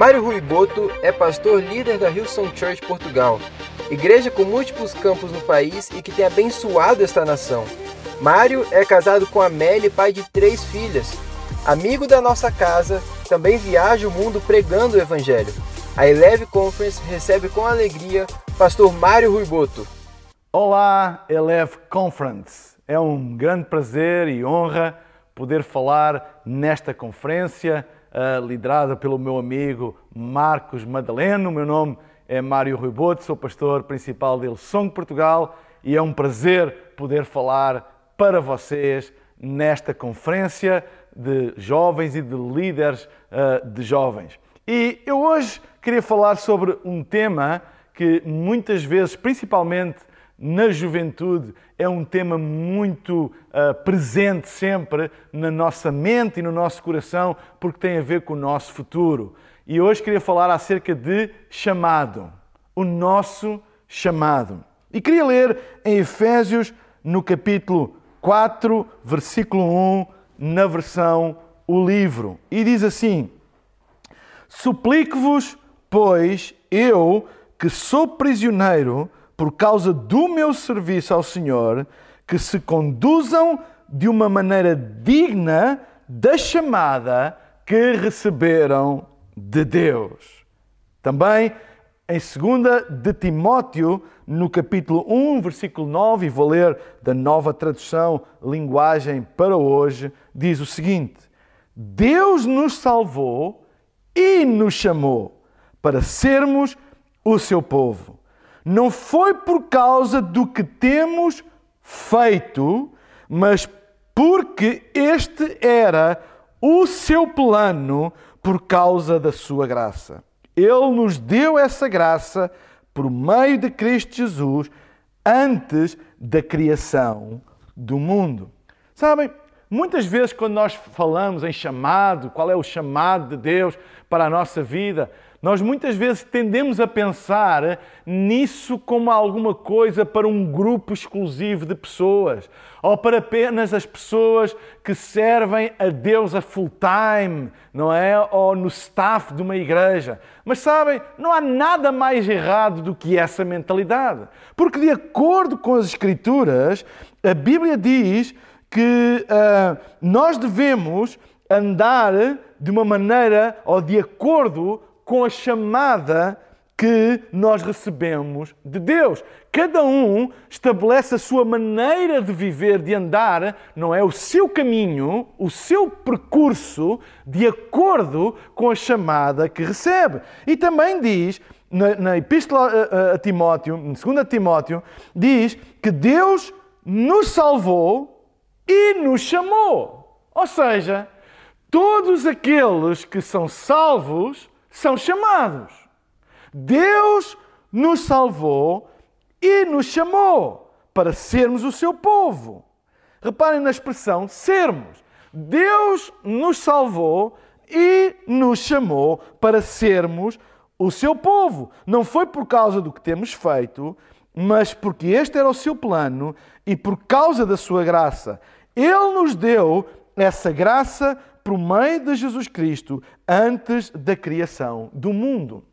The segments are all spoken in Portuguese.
Mário Rui Boto é pastor líder da Hillsong Church Portugal, igreja com múltiplos campos no país e que tem abençoado esta nação. Mário é casado com Amélie, pai de três filhas. Amigo da nossa casa, também viaja o mundo pregando o Evangelho. A Eleve Conference recebe com alegria pastor Mário Rui Boto. Olá, Eleve Conference. É um grande prazer e honra poder falar nesta conferência uh, liderada pelo meu amigo Marcos Madaleno. O meu nome é Mário Rui Boto, sou pastor principal de Song Portugal e é um prazer poder falar para vocês nesta conferência de jovens e de líderes uh, de jovens. E eu hoje queria falar sobre um tema que muitas vezes, principalmente na juventude, é um tema muito uh, presente sempre na nossa mente e no nosso coração, porque tem a ver com o nosso futuro. E hoje queria falar acerca de chamado, o nosso chamado. E queria ler em Efésios, no capítulo 4, versículo 1, na versão O Livro. E diz assim: Suplico-vos, pois, eu, que sou prisioneiro, por causa do meu serviço ao Senhor, que se conduzam de uma maneira digna da chamada que receberam de Deus. Também em 2 de Timóteo, no capítulo 1, versículo 9, e vou ler da nova tradução, linguagem para hoje, diz o seguinte: Deus nos salvou e nos chamou para sermos o seu povo. Não foi por causa do que temos feito, mas porque este era o seu plano por causa da sua graça. Ele nos deu essa graça por meio de Cristo Jesus antes da criação do mundo. Sabem, muitas vezes quando nós falamos em chamado, qual é o chamado de Deus para a nossa vida, nós muitas vezes tendemos a pensar nisso como alguma coisa para um grupo exclusivo de pessoas, ou para apenas as pessoas que servem a Deus a full time, não é? Ou no staff de uma igreja. Mas sabem, não há nada mais errado do que essa mentalidade. Porque, de acordo com as Escrituras, a Bíblia diz que uh, nós devemos andar de uma maneira ou de acordo com a chamada que nós recebemos de Deus. Cada um estabelece a sua maneira de viver, de andar, não é? O seu caminho, o seu percurso, de acordo com a chamada que recebe. E também diz, na, na Epístola a, a, Timóteo, em 2 Timóteo, diz que Deus nos salvou e nos chamou. Ou seja, todos aqueles que são salvos são chamados. Deus nos salvou e nos chamou para sermos o seu povo. Reparem na expressão sermos. Deus nos salvou e nos chamou para sermos o seu povo. Não foi por causa do que temos feito, mas porque este era o seu plano e por causa da sua graça. Ele nos deu essa graça por meio de Jesus Cristo antes da criação do mundo.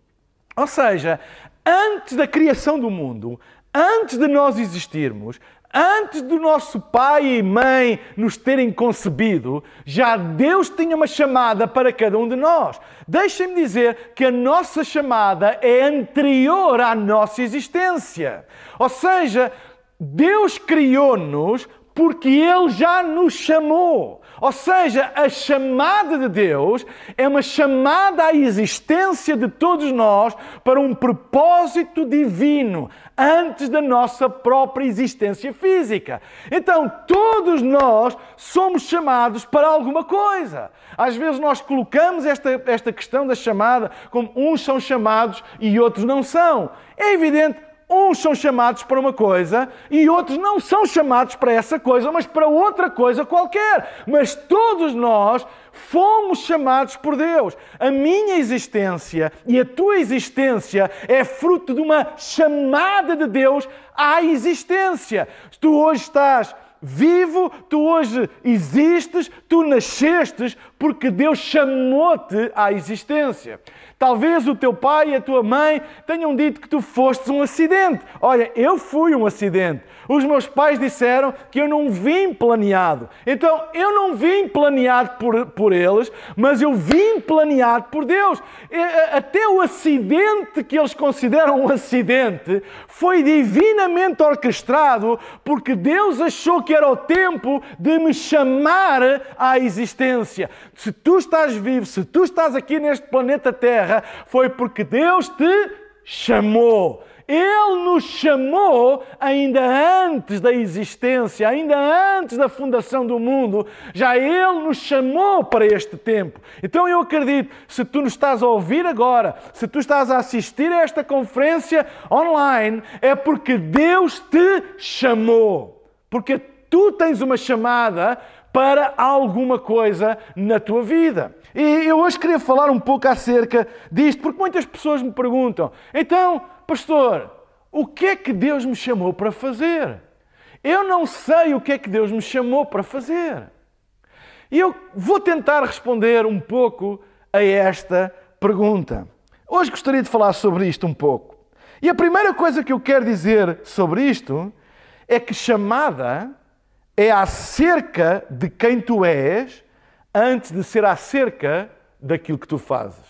Ou seja, antes da criação do mundo, antes de nós existirmos, antes do nosso pai e mãe nos terem concebido, já Deus tinha uma chamada para cada um de nós. Deixem-me dizer que a nossa chamada é anterior à nossa existência. Ou seja, Deus criou-nos porque Ele já nos chamou. Ou seja, a chamada de Deus é uma chamada à existência de todos nós para um propósito divino antes da nossa própria existência física. Então, todos nós somos chamados para alguma coisa. Às vezes nós colocamos esta, esta questão da chamada como uns são chamados e outros não são. É evidente uns são chamados para uma coisa e outros não são chamados para essa coisa, mas para outra coisa qualquer. Mas todos nós fomos chamados por Deus. A minha existência e a tua existência é fruto de uma chamada de Deus à existência. Tu hoje estás vivo, tu hoje existes, tu nascestes porque Deus chamou-te à existência. Talvez o teu pai e a tua mãe tenham dito que tu fostes um acidente. Olha, eu fui um acidente. Os meus pais disseram que eu não vim planeado. Então, eu não vim planeado por, por eles, mas eu vim planeado por Deus. Até o acidente que eles consideram um acidente foi divinamente orquestrado porque Deus achou que era o tempo de me chamar à existência. Se tu estás vivo, se tu estás aqui neste planeta Terra, foi porque Deus te chamou. Ele nos chamou ainda antes da existência, ainda antes da fundação do mundo. Já Ele nos chamou para este tempo. Então eu acredito, se tu nos estás a ouvir agora, se tu estás a assistir a esta conferência online, é porque Deus te chamou. Porque tu tens uma chamada para alguma coisa na tua vida. E eu hoje queria falar um pouco acerca disto, porque muitas pessoas me perguntam: então, pastor, o que é que Deus me chamou para fazer? Eu não sei o que é que Deus me chamou para fazer. E eu vou tentar responder um pouco a esta pergunta. Hoje gostaria de falar sobre isto um pouco. E a primeira coisa que eu quero dizer sobre isto é que chamada é acerca de quem tu és antes de ser acerca daquilo que tu fazes.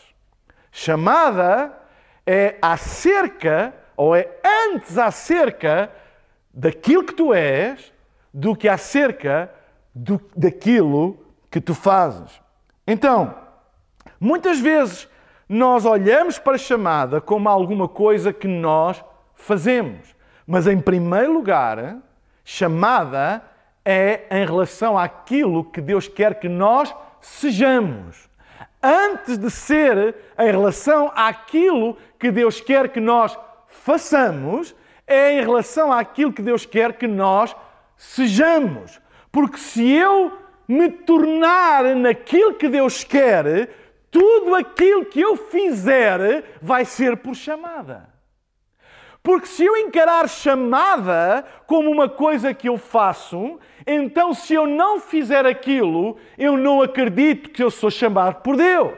Chamada é acerca, ou é antes acerca daquilo que tu és, do que acerca do, daquilo que tu fazes. Então, muitas vezes nós olhamos para a chamada como alguma coisa que nós fazemos. Mas, em primeiro lugar, chamada é em relação àquilo que Deus quer que nós sejamos. Antes de ser em relação àquilo que Deus quer que nós façamos, é em relação àquilo que Deus quer que nós sejamos. Porque se eu me tornar naquilo que Deus quer, tudo aquilo que eu fizer vai ser por chamada. Porque se eu encarar chamada como uma coisa que eu faço, então se eu não fizer aquilo, eu não acredito que eu sou chamado por Deus.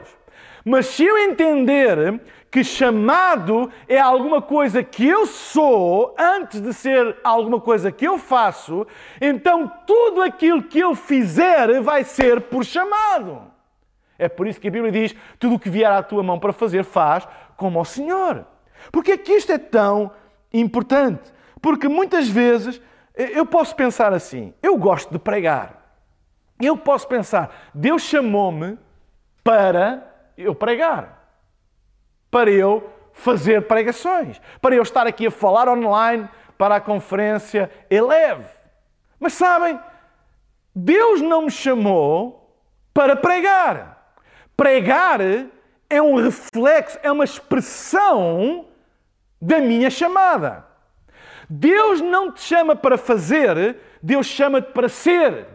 Mas se eu entender que chamado é alguma coisa que eu sou antes de ser alguma coisa que eu faço, então tudo aquilo que eu fizer vai ser por chamado. É por isso que a Bíblia diz: tudo o que vier à tua mão para fazer, faz como ao Senhor. Porque é que isto é tão importante. Porque muitas vezes eh, eu posso pensar assim: eu gosto de pregar. Eu posso pensar, Deus chamou-me para eu pregar, para eu fazer pregações, para eu estar aqui a falar online para a conferência Eleve. Mas sabem, Deus não me chamou para pregar. Pregar é um reflexo, é uma expressão da minha chamada. Deus não te chama para fazer, Deus chama-te para ser.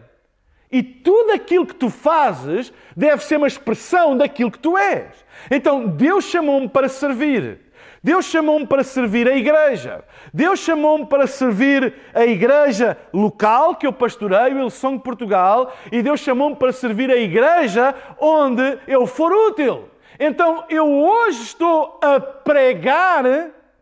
E tudo aquilo que tu fazes deve ser uma expressão daquilo que tu és. Então, Deus chamou-me para servir. Deus chamou-me para servir a igreja. Deus chamou-me para servir a igreja local que eu pastoreio, Ilson de Portugal, e Deus chamou-me para servir a igreja onde eu for útil. Então, eu hoje estou a pregar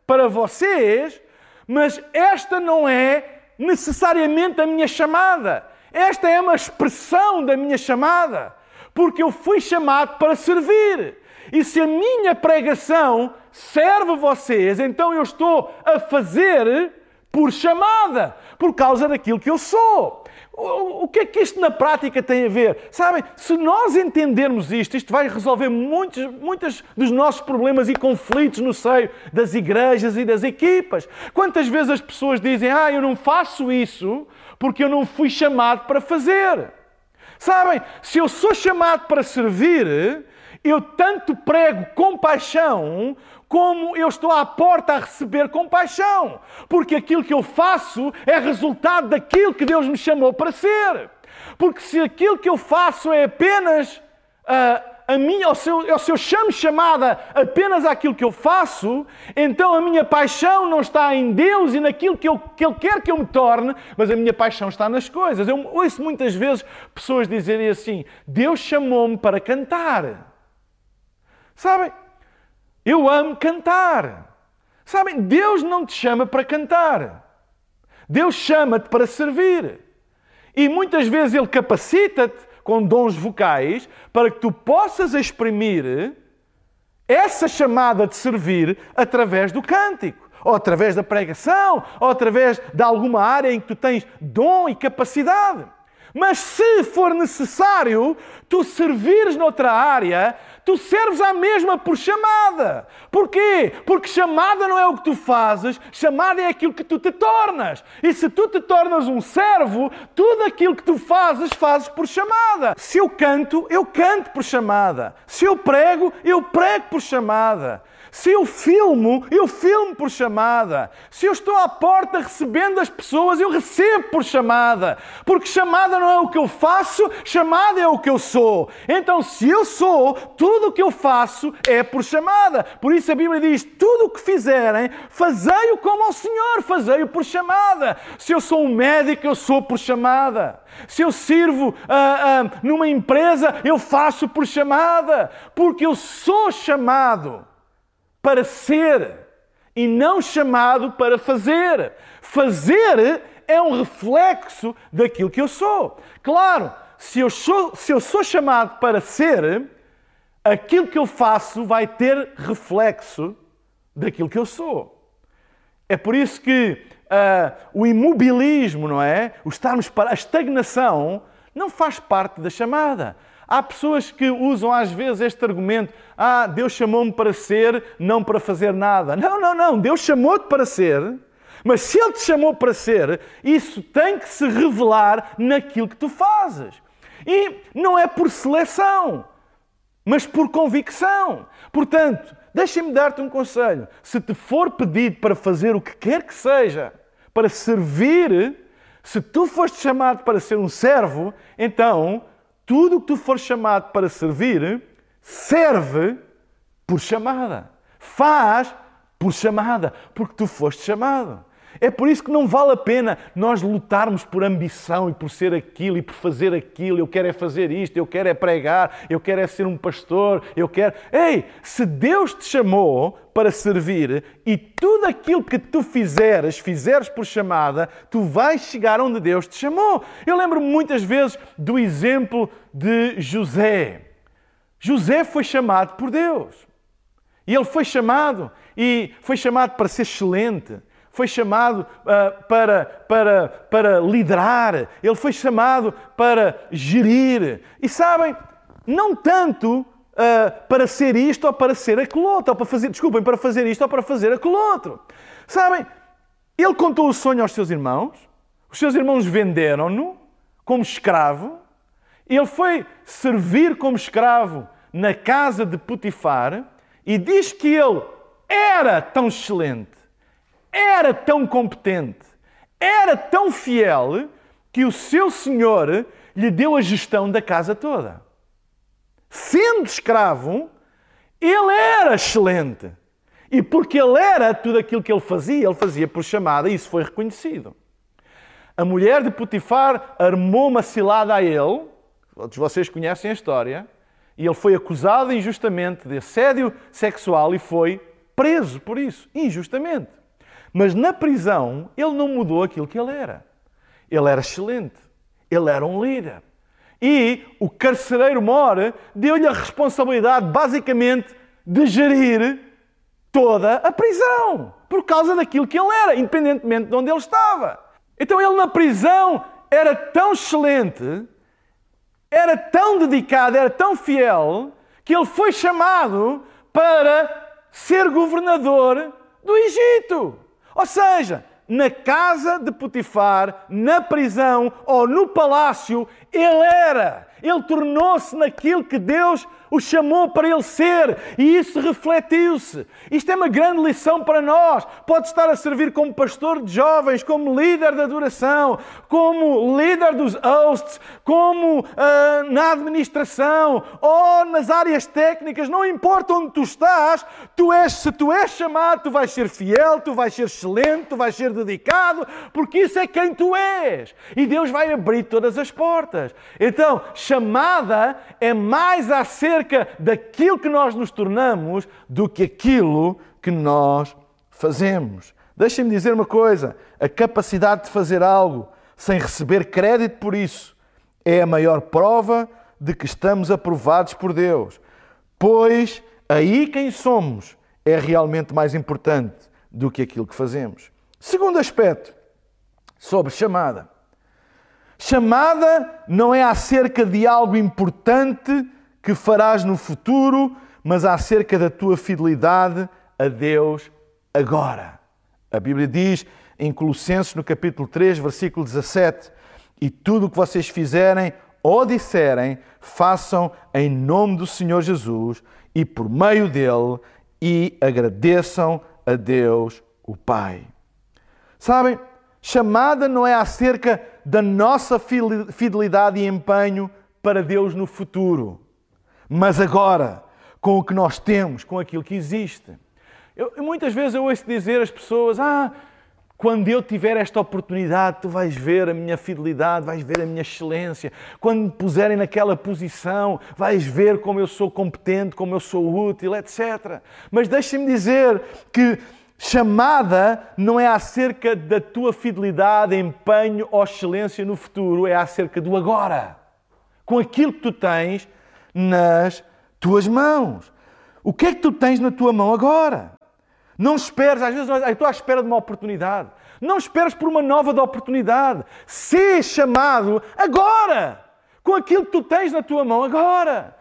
para vocês, mas esta não é necessariamente a minha chamada. Esta é uma expressão da minha chamada, porque eu fui chamado para servir. E se a minha pregação serve vocês, então eu estou a fazer por chamada, por causa daquilo que eu sou. O que é que isto na prática tem a ver? Sabem, se nós entendermos isto, isto vai resolver muitos, muitos dos nossos problemas e conflitos no seio das igrejas e das equipas. Quantas vezes as pessoas dizem, ah, eu não faço isso porque eu não fui chamado para fazer. Sabem, se eu sou chamado para servir, eu tanto prego compaixão como eu estou à porta a receber compaixão, porque aquilo que eu faço é resultado daquilo que Deus me chamou para ser. Porque se aquilo que eu faço é apenas uh, a minha, ou se, eu, ou se eu chamo chamada apenas àquilo que eu faço, então a minha paixão não está em Deus e naquilo que, eu, que Ele quer que eu me torne, mas a minha paixão está nas coisas. Eu ouço muitas vezes pessoas dizerem assim: Deus chamou-me para cantar. Sabem? Eu amo cantar. Sabem? Deus não te chama para cantar. Deus chama-te para servir. E muitas vezes Ele capacita-te com dons vocais para que tu possas exprimir essa chamada de servir através do cântico, ou através da pregação, ou através de alguma área em que tu tens dom e capacidade. Mas se for necessário tu servires noutra área, tu serves à mesma por chamada. Porquê? Porque chamada não é o que tu fazes, chamada é aquilo que tu te tornas. E se tu te tornas um servo, tudo aquilo que tu fazes, fazes por chamada. Se eu canto, eu canto por chamada. Se eu prego, eu prego por chamada. Se eu filmo, eu filmo por chamada. Se eu estou à porta recebendo as pessoas, eu recebo por chamada. Porque chamada não é o que eu faço, chamada é o que eu sou. Então, se eu sou, tudo o que eu faço é por chamada. Por isso a Bíblia diz: tudo o que fizerem, fazei-o como ao Senhor, fazei-o por chamada. Se eu sou um médico, eu sou por chamada. Se eu sirvo ah, ah, numa empresa, eu faço por chamada. Porque eu sou chamado para ser e não chamado para fazer. Fazer é um reflexo daquilo que eu sou. Claro, se eu sou, se eu sou chamado para ser, aquilo que eu faço vai ter reflexo daquilo que eu sou. É por isso que uh, o imobilismo, não é? O estarmos para a estagnação não faz parte da chamada. Há pessoas que usam às vezes este argumento: ah, Deus chamou-me para ser, não para fazer nada. Não, não, não. Deus chamou-te para ser, mas se Ele te chamou para ser, isso tem que se revelar naquilo que tu fazes. E não é por seleção, mas por convicção. Portanto, deixa-me dar-te um conselho. Se te for pedido para fazer o que quer que seja, para servir, se tu foste chamado para ser um servo, então tudo o que tu for chamado para servir, serve por chamada. Faz por chamada, porque tu foste chamado. É por isso que não vale a pena nós lutarmos por ambição e por ser aquilo e por fazer aquilo. Eu quero é fazer isto, eu quero é pregar, eu quero é ser um pastor, eu quero. Ei, se Deus te chamou para servir e tudo aquilo que tu fizeres, fizeres por chamada, tu vais chegar onde Deus te chamou. Eu lembro muitas vezes do exemplo de José. José foi chamado por Deus. E ele foi chamado e foi chamado para ser excelente foi chamado uh, para, para, para liderar, ele foi chamado para gerir. E sabem, não tanto uh, para ser isto ou para ser aquele outro, ou para fazer, desculpem, para fazer isto ou para fazer aquele outro. Sabem, ele contou o sonho aos seus irmãos, os seus irmãos venderam-no como escravo, ele foi servir como escravo na casa de Potifar e diz que ele era tão excelente era tão competente, era tão fiel, que o seu senhor lhe deu a gestão da casa toda. Sendo escravo, ele era excelente. E porque ele era tudo aquilo que ele fazia, ele fazia por chamada, e isso foi reconhecido. A mulher de Potifar armou uma cilada a ele, todos vocês conhecem a história, e ele foi acusado injustamente de assédio sexual e foi preso por isso, injustamente. Mas na prisão, ele não mudou aquilo que ele era. Ele era excelente. Ele era um líder. E o carcereiro Mor deu-lhe a responsabilidade, basicamente, de gerir toda a prisão. Por causa daquilo que ele era, independentemente de onde ele estava. Então ele na prisão era tão excelente, era tão dedicado, era tão fiel, que ele foi chamado para ser governador do Egito. Ou seja, na casa de Potifar, na prisão ou no palácio, ele era. Ele tornou-se naquilo que Deus o chamou para ele ser e isso refletiu-se. Isto é uma grande lição para nós. Pode estar a servir como pastor de jovens, como líder da adoração, como líder dos hosts, como uh, na administração ou nas áreas técnicas, não importa onde tu estás, tu és, se tu és chamado, tu vais ser fiel, tu vais ser excelente, tu vais ser dedicado, porque isso é quem tu és. E Deus vai abrir todas as portas. Então, chamada é mais acerca acerca daquilo que nós nos tornamos do que aquilo que nós fazemos. Deixem-me dizer uma coisa: a capacidade de fazer algo sem receber crédito por isso é a maior prova de que estamos aprovados por Deus. Pois aí quem somos é realmente mais importante do que aquilo que fazemos. Segundo aspecto sobre chamada. Chamada não é acerca de algo importante que farás no futuro, mas acerca da tua fidelidade a Deus agora. A Bíblia diz em Colossenses, no capítulo 3, versículo 17: E tudo o que vocês fizerem ou disserem, façam em nome do Senhor Jesus e por meio dele, e agradeçam a Deus, o Pai. Sabem, chamada não é acerca da nossa fidelidade e empenho para Deus no futuro mas agora, com o que nós temos, com aquilo que existe. Eu, muitas vezes eu ouço dizer às pessoas: Ah, quando eu tiver esta oportunidade, tu vais ver a minha fidelidade, vais ver a minha excelência. Quando me puserem naquela posição, vais ver como eu sou competente, como eu sou útil, etc. Mas deixem-me dizer que chamada não é acerca da tua fidelidade, empenho ou excelência no futuro, é acerca do agora. Com aquilo que tu tens, nas tuas mãos. O que é que tu tens na tua mão agora? Não esperes, às vezes eu estou à espera de uma oportunidade. Não esperes por uma nova oportunidade. Sê chamado agora, com aquilo que tu tens na tua mão agora.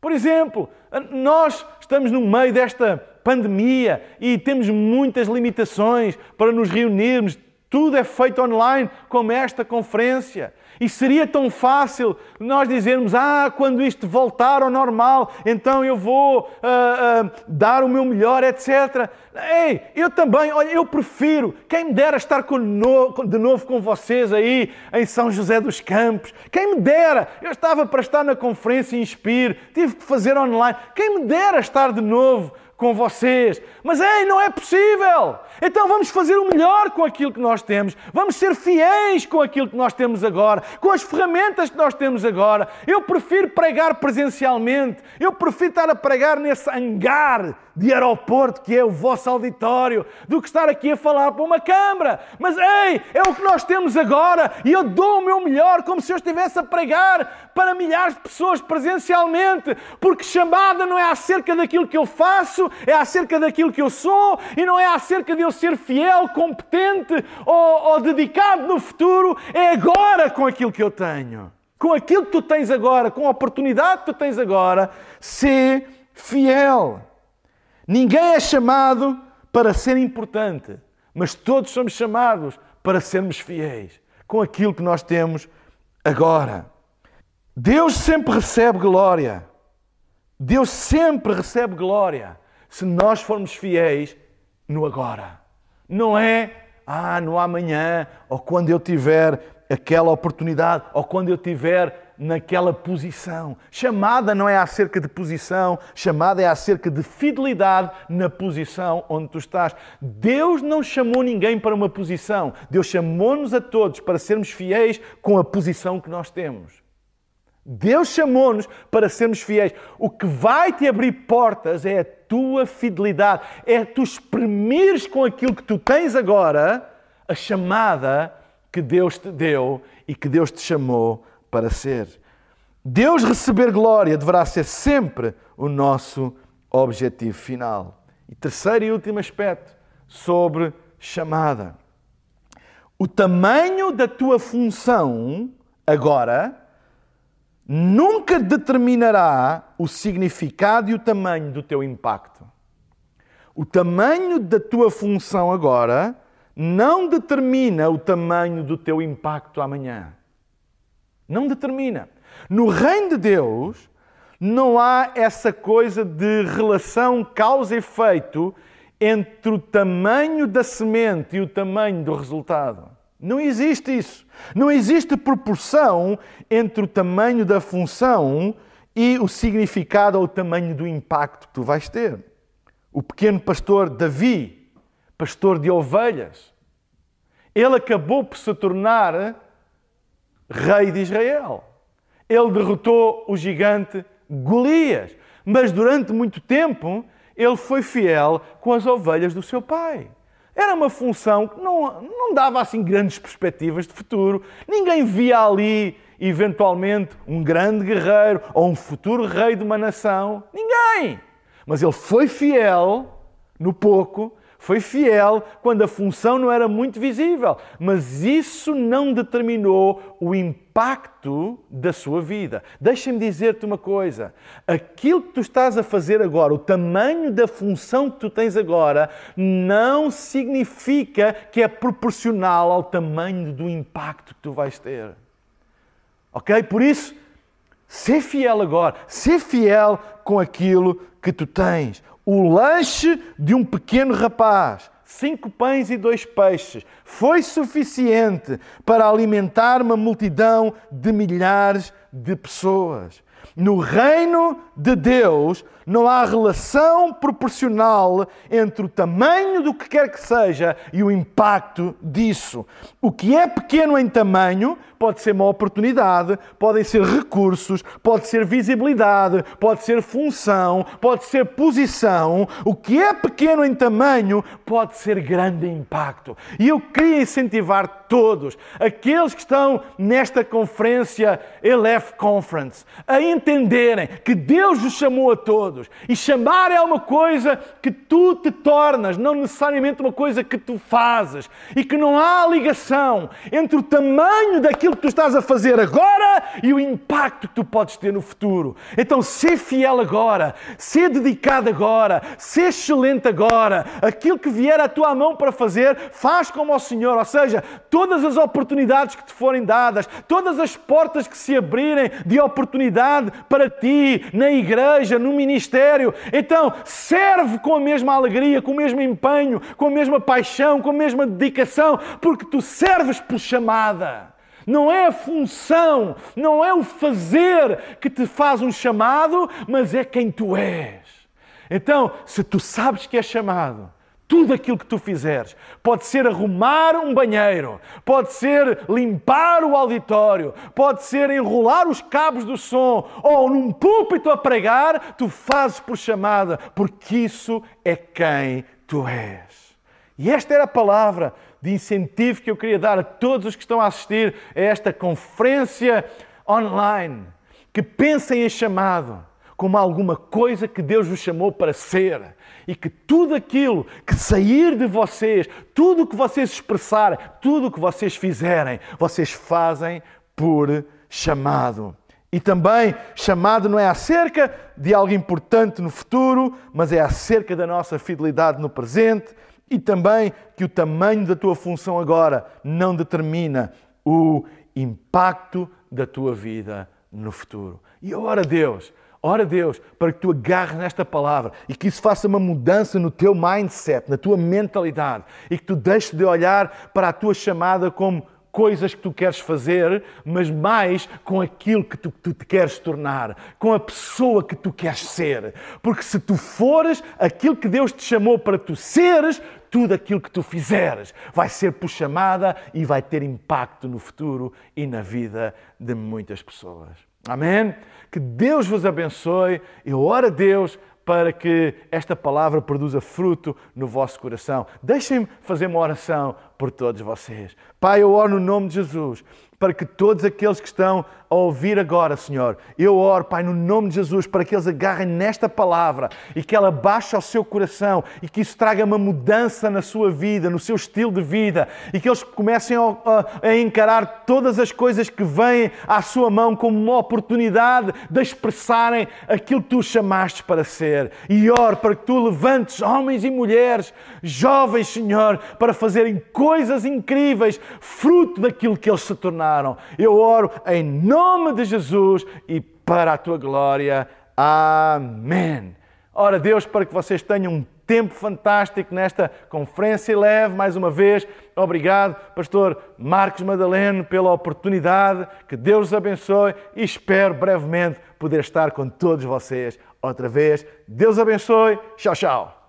Por exemplo, nós estamos no meio desta pandemia e temos muitas limitações para nos reunirmos. Tudo é feito online, como esta conferência. E seria tão fácil nós dizermos: Ah, quando isto voltar ao normal, então eu vou uh, uh, dar o meu melhor, etc. Ei, eu também, olha, eu prefiro, quem me dera estar com, de novo com vocês aí em São José dos Campos. Quem me dera, eu estava para estar na conferência Inspire, tive que fazer online. Quem me dera estar de novo com vocês. Mas ei, não é possível! Então vamos fazer o melhor com aquilo que nós temos. Vamos ser fiéis com aquilo que nós temos agora, com as ferramentas que nós temos agora. Eu prefiro pregar presencialmente. Eu prefiro estar a pregar nesse hangar de aeroporto que é o vosso auditório do que estar aqui a falar para uma câmara. Mas ei, é o que nós temos agora e eu dou o meu melhor como se eu estivesse a pregar para milhares de pessoas presencialmente, porque chamada não é acerca daquilo que eu faço, é acerca daquilo que eu sou e não é acerca de eu ser fiel, competente ou, ou dedicado no futuro, é agora com aquilo que eu tenho. Com aquilo que tu tens agora, com a oportunidade que tu tens agora, ser fiel. Ninguém é chamado para ser importante, mas todos somos chamados para sermos fiéis com aquilo que nós temos agora. Deus sempre recebe glória. Deus sempre recebe glória se nós formos fiéis no agora. Não é, ah, no amanhã, ou quando eu tiver aquela oportunidade, ou quando eu tiver naquela posição. Chamada não é acerca de posição, chamada é acerca de fidelidade na posição onde tu estás. Deus não chamou ninguém para uma posição, Deus chamou-nos a todos para sermos fiéis com a posição que nós temos. Deus chamou-nos para sermos fiéis. O que vai te abrir portas é a tua fidelidade, é tu exprimires com aquilo que tu tens agora a chamada que Deus te deu e que Deus te chamou para ser. Deus receber glória deverá ser sempre o nosso objetivo final. E terceiro e último aspecto sobre chamada. O tamanho da tua função agora nunca determinará o significado e o tamanho do teu impacto. O tamanho da tua função agora não determina o tamanho do teu impacto amanhã. Não determina. No reino de Deus, Não há essa coisa de relação causa-efeito entre o tamanho da semente e o tamanho do resultado. Não existe isso. Não existe proporção entre o tamanho da função e o significado ou o tamanho do impacto que tu vais ter. O pequeno pastor Davi, pastor de ovelhas, ele acabou por se tornar rei de Israel. Ele derrotou o gigante Golias, mas durante muito tempo ele foi fiel com as ovelhas do seu pai. Era uma função que não, não dava assim grandes perspectivas de futuro. Ninguém via ali, eventualmente, um grande guerreiro ou um futuro rei de uma nação. Ninguém! Mas ele foi fiel no pouco foi fiel quando a função não era muito visível, mas isso não determinou o impacto da sua vida. Deixa-me dizer-te uma coisa: aquilo que tu estás a fazer agora, o tamanho da função que tu tens agora, não significa que é proporcional ao tamanho do impacto que tu vais ter. Ok? Por isso, ser fiel agora, ser fiel com aquilo que tu tens o lanche de um pequeno rapaz, cinco pães e dois peixes, foi suficiente para alimentar uma multidão de milhares de pessoas. No reino de Deus não há relação proporcional entre o tamanho do que quer que seja e o impacto disso. O que é pequeno em tamanho pode ser uma oportunidade, podem ser recursos, pode ser visibilidade, pode ser função, pode ser posição. O que é pequeno em tamanho pode ser grande impacto. E eu queria incentivar todos, aqueles que estão nesta conferência Elef Conference, a entenderem que Deus os chamou a todos. E chamar é uma coisa que tu te tornas, não necessariamente uma coisa que tu fazes. E que não há ligação entre o tamanho daquilo aquilo que tu estás a fazer agora e o impacto que tu podes ter no futuro. Então, ser fiel agora, ser dedicado agora, ser excelente agora. Aquilo que vier à tua mão para fazer, faz como ao Senhor. Ou seja, todas as oportunidades que te forem dadas, todas as portas que se abrirem de oportunidade para ti, na igreja, no ministério. Então, serve com a mesma alegria, com o mesmo empenho, com a mesma paixão, com a mesma dedicação, porque tu serves por chamada. Não é a função, não é o fazer que te faz um chamado, mas é quem tu és. Então, se tu sabes que é chamado, tudo aquilo que tu fizeres, pode ser arrumar um banheiro, pode ser limpar o auditório, pode ser enrolar os cabos do som, ou num púlpito a pregar, tu fazes por chamada, porque isso é quem tu és. E esta era a palavra de incentivo que eu queria dar a todos os que estão a assistir a esta conferência online, que pensem em chamado como alguma coisa que Deus vos chamou para ser e que tudo aquilo que sair de vocês, tudo o que vocês expressarem, tudo o que vocês fizerem, vocês fazem por chamado. E também, chamado não é acerca de algo importante no futuro, mas é acerca da nossa fidelidade no presente e também que o tamanho da tua função agora não determina o impacto da tua vida no futuro. E ora Deus, ora Deus, para que tu agarres nesta palavra e que isso faça uma mudança no teu mindset, na tua mentalidade e que tu deixes de olhar para a tua chamada como coisas que tu queres fazer, mas mais com aquilo que tu, tu, te queres tornar, com a pessoa que tu queres ser. Porque se tu fores aquilo que Deus te chamou para tu seres, tudo aquilo que tu fizeres vai ser por chamada e vai ter impacto no futuro e na vida de muitas pessoas. Amém? Que Deus vos abençoe. Eu oro a Deus para que esta palavra produza fruto no vosso coração. Deixem-me fazer uma oração por todos vocês. Pai, eu oro no nome de Jesus para que todos aqueles que estão a ouvir agora, Senhor, eu oro, Pai, no nome de Jesus, para que eles agarrem nesta palavra e que ela baixe ao seu coração e que isso traga uma mudança na sua vida, no seu estilo de vida e que eles comecem a, a, encarar todas as coisas que vêm à sua mão como uma oportunidade de expressarem aquilo que tu chamaste para ser. E oro para que tu levantes homens e mulheres, jovens, Senhor, para fazerem coisas incríveis, fruto daquilo que eles se tornaram. Eu oro em nome de Jesus e para a tua glória. Amém. Ora, Deus, para que vocês tenham um tempo fantástico nesta conferência leve, mais uma vez. Obrigado, Pastor Marcos Madaleno, pela oportunidade. Que Deus os abençoe e espero brevemente poder estar com todos vocês outra vez. Deus abençoe. Tchau, tchau.